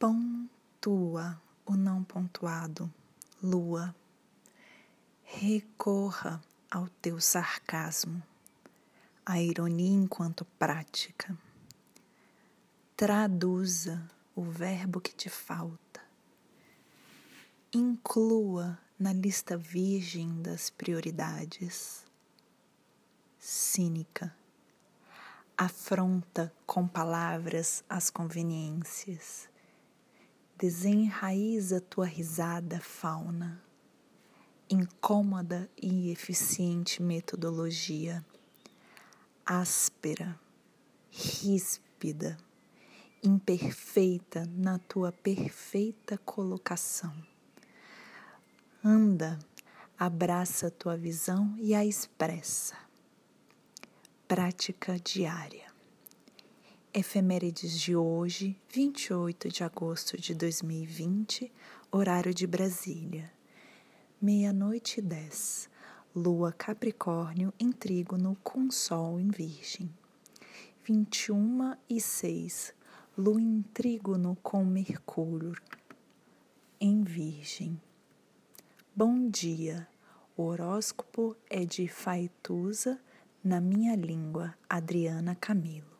Pontua o não pontuado, lua. Recorra ao teu sarcasmo, a ironia enquanto prática. Traduza o verbo que te falta. Inclua na lista virgem das prioridades. Cínica. Afronta com palavras as conveniências. Desenraiza tua risada, fauna incômoda e eficiente metodologia, áspera, ríspida, imperfeita na tua perfeita colocação. Anda, abraça a tua visão e a expressa. Prática diária. Efemérides de hoje, 28 de agosto de 2020, horário de Brasília meia-noite e dez, lua Capricórnio em trígono com sol em Virgem. Vinte e uma e seis, lua em trígono com Mercúrio em Virgem. Bom dia, o horóscopo é de Faituza, na minha língua, Adriana Camilo.